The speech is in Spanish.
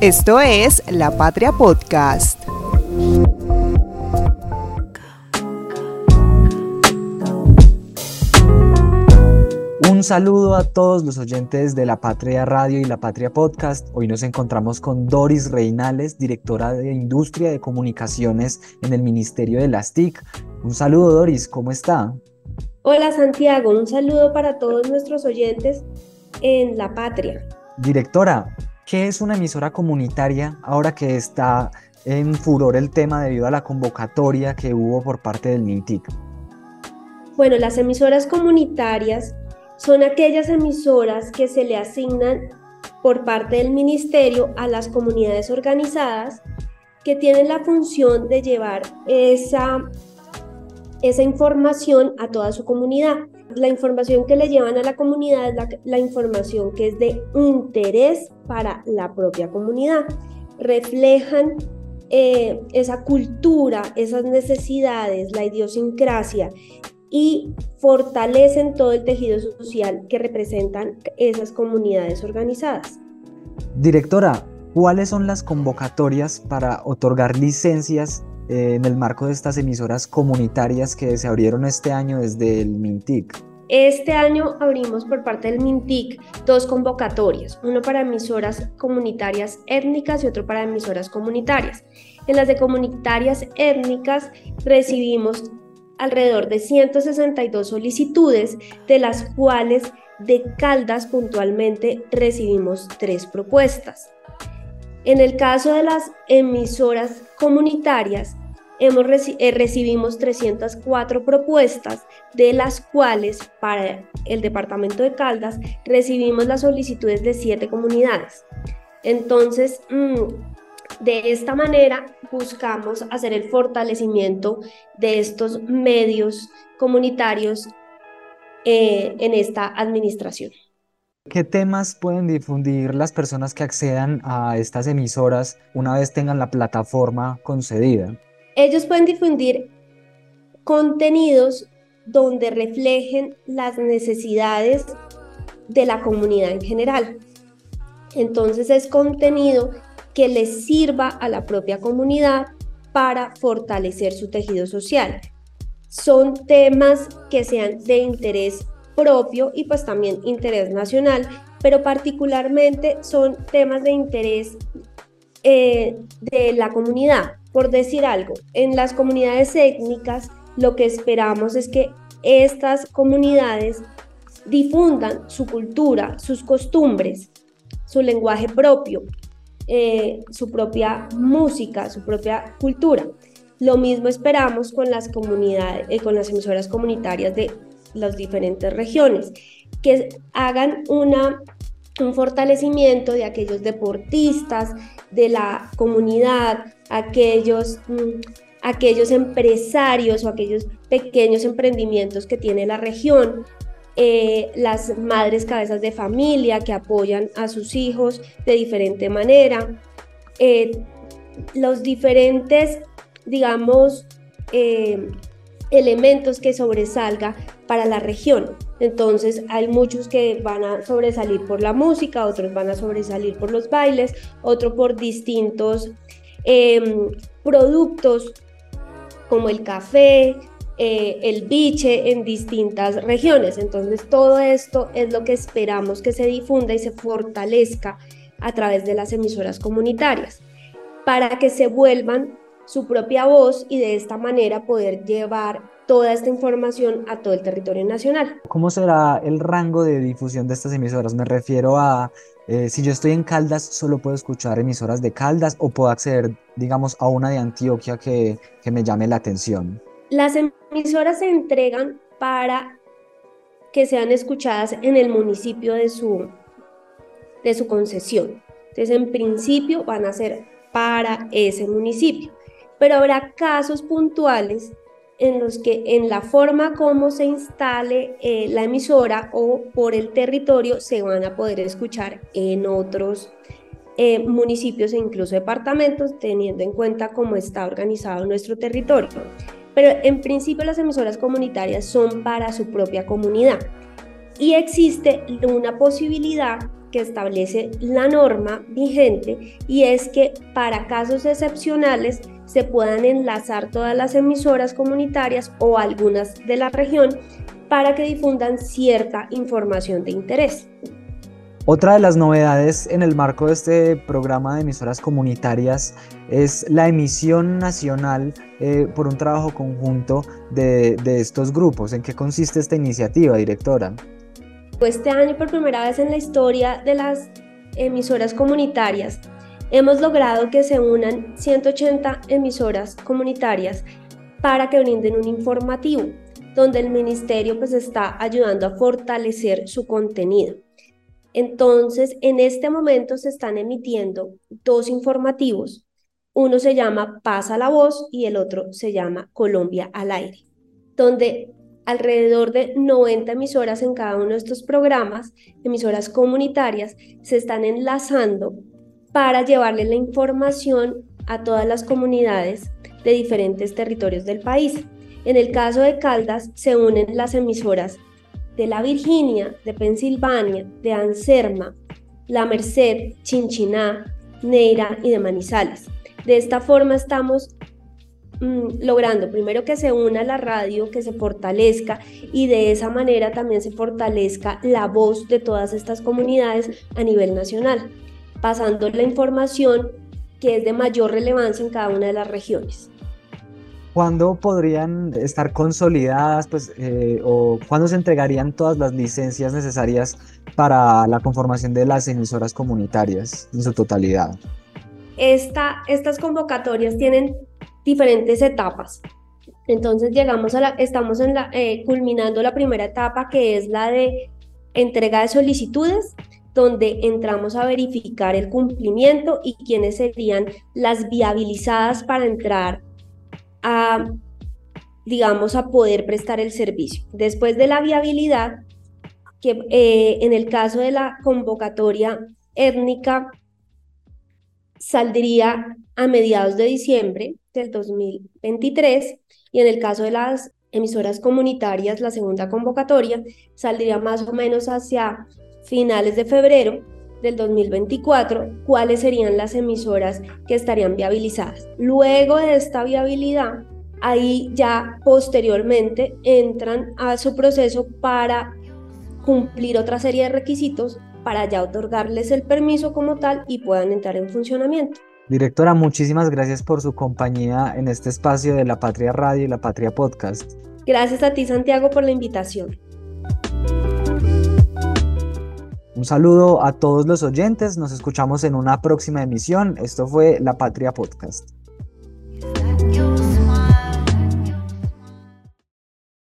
Esto es La Patria Podcast. Un saludo a todos los oyentes de La Patria Radio y La Patria Podcast. Hoy nos encontramos con Doris Reinales, directora de Industria de Comunicaciones en el Ministerio de las TIC. Un saludo Doris, ¿cómo está? Hola Santiago, un saludo para todos nuestros oyentes en La Patria. Directora, ¿qué es una emisora comunitaria ahora que está en furor el tema debido a la convocatoria que hubo por parte del MINTIC? Bueno, las emisoras comunitarias son aquellas emisoras que se le asignan por parte del ministerio a las comunidades organizadas que tienen la función de llevar esa, esa información a toda su comunidad. La información que le llevan a la comunidad es la, información que es de interés para la propia comunidad. Reflejan eh, esa cultura, esas necesidades, la idiosincrasia y fortalecen todo el tejido social que representan esas comunidades organizadas. Directora, ¿cuáles son las convocatorias para otorgar licencias eh, en el marco de estas emisoras comunitarias que se abrieron este año desde el MINTIC? Este año abrimos por parte del MINTIC dos convocatorias, uno para emisoras comunitarias étnicas y otro para emisoras comunitarias. En las de comunitarias étnicas recibimos alrededor de 162 solicitudes, de las cuales de Caldas puntualmente recibimos tres propuestas. En el caso de las emisoras comunitarias, hemos eh, recibimos 304 propuestas, de las cuales para el departamento de Caldas recibimos las solicitudes de siete comunidades. Entonces, mm, de esta manera buscamos hacer el fortalecimiento de estos medios comunitarios eh, en esta administración. ¿Qué temas pueden difundir las personas que accedan a estas emisoras una vez tengan la plataforma concedida? Ellos pueden difundir contenidos donde reflejen las necesidades de la comunidad en general. Entonces es contenido que les sirva a la propia comunidad para fortalecer su tejido social. Son temas que sean de interés propio y pues también interés nacional, pero particularmente son temas de interés eh, de la comunidad. Por decir algo, en las comunidades étnicas lo que esperamos es que estas comunidades difundan su cultura, sus costumbres, su lenguaje propio, eh, su propia música, su propia cultura. Lo mismo esperamos con las comunidades, eh, con las emisoras comunitarias de las diferentes regiones, que hagan una, un fortalecimiento de aquellos deportistas, de la comunidad, aquellos, mm, aquellos empresarios o aquellos pequeños emprendimientos que tiene la región eh, las madres cabezas de familia que apoyan a sus hijos de diferente manera, eh, los diferentes, digamos, eh, elementos que sobresalga para la región. Entonces hay muchos que van a sobresalir por la música, otros van a sobresalir por los bailes, otro por distintos em, productos como el café, eh, el biche en distintas regiones. Entonces todo esto es lo que esperamos que se difunda y se fortalezca a través de las emisoras comunitarias para que se vuelvan su propia voz y de esta manera poder llevar toda esta información a todo el territorio nacional. ¿Cómo será el rango de difusión de estas emisoras? Me refiero a eh, si yo estoy en Caldas, solo puedo escuchar emisoras de Caldas o puedo acceder, digamos, a una de Antioquia que, que me llame la atención. Las emisoras se entregan para que sean escuchadas en el municipio de su, de su concesión. Entonces, en principio van a ser para ese municipio, pero habrá casos puntuales en los que en la forma como se instale eh, la emisora o por el territorio se van a poder escuchar en otros eh, municipios e incluso departamentos, teniendo en cuenta cómo está organizado nuestro territorio. Pero en principio las emisoras comunitarias son para su propia comunidad y existe una posibilidad que establece la norma vigente y es que para casos excepcionales se puedan enlazar todas las emisoras comunitarias o algunas de la región para que difundan cierta información de interés. Otra de las novedades en el marco de este programa de emisoras comunitarias es la emisión nacional eh, por un trabajo conjunto de, de estos grupos. ¿En qué consiste esta iniciativa, directora? Este año, por primera vez en la historia de las emisoras comunitarias, hemos logrado que se unan 180 emisoras comunitarias para que brinden un informativo, donde el ministerio pues está ayudando a fortalecer su contenido. Entonces, en este momento se están emitiendo dos informativos. Uno se llama Pasa la Voz y el otro se llama Colombia al Aire, donde alrededor de 90 emisoras en cada uno de estos programas, emisoras comunitarias, se están enlazando para llevarle la información a todas las comunidades de diferentes territorios del país. En el caso de Caldas se unen las emisoras de la Virginia, de Pensilvania, de Anserma, La Merced, Chinchiná, Neira y de Manizales. De esta forma estamos mm, logrando primero que se una la radio, que se fortalezca y de esa manera también se fortalezca la voz de todas estas comunidades a nivel nacional, pasando la información que es de mayor relevancia en cada una de las regiones. ¿Cuándo podrían estar consolidadas pues, eh, o cuándo se entregarían todas las licencias necesarias para la conformación de las emisoras comunitarias en su totalidad? Esta, estas convocatorias tienen diferentes etapas. Entonces llegamos a la, estamos en la, eh, culminando la primera etapa que es la de entrega de solicitudes, donde entramos a verificar el cumplimiento y quiénes serían las viabilizadas para entrar a, digamos, a poder prestar el servicio. Después de la viabilidad, que eh, en el caso de la convocatoria étnica saldría a mediados de diciembre del 2023 y en el caso de las emisoras comunitarias, la segunda convocatoria saldría más o menos hacia finales de febrero del 2024 cuáles serían las emisoras que estarían viabilizadas. Luego de esta viabilidad, ahí ya posteriormente entran a su proceso para cumplir otra serie de requisitos para ya otorgarles el permiso como tal y puedan entrar en funcionamiento. Directora, muchísimas gracias por su compañía en este espacio de La Patria Radio y La Patria Podcast. Gracias a ti, Santiago, por la invitación. Un saludo a todos los oyentes, nos escuchamos en una próxima emisión. Esto fue La Patria Podcast.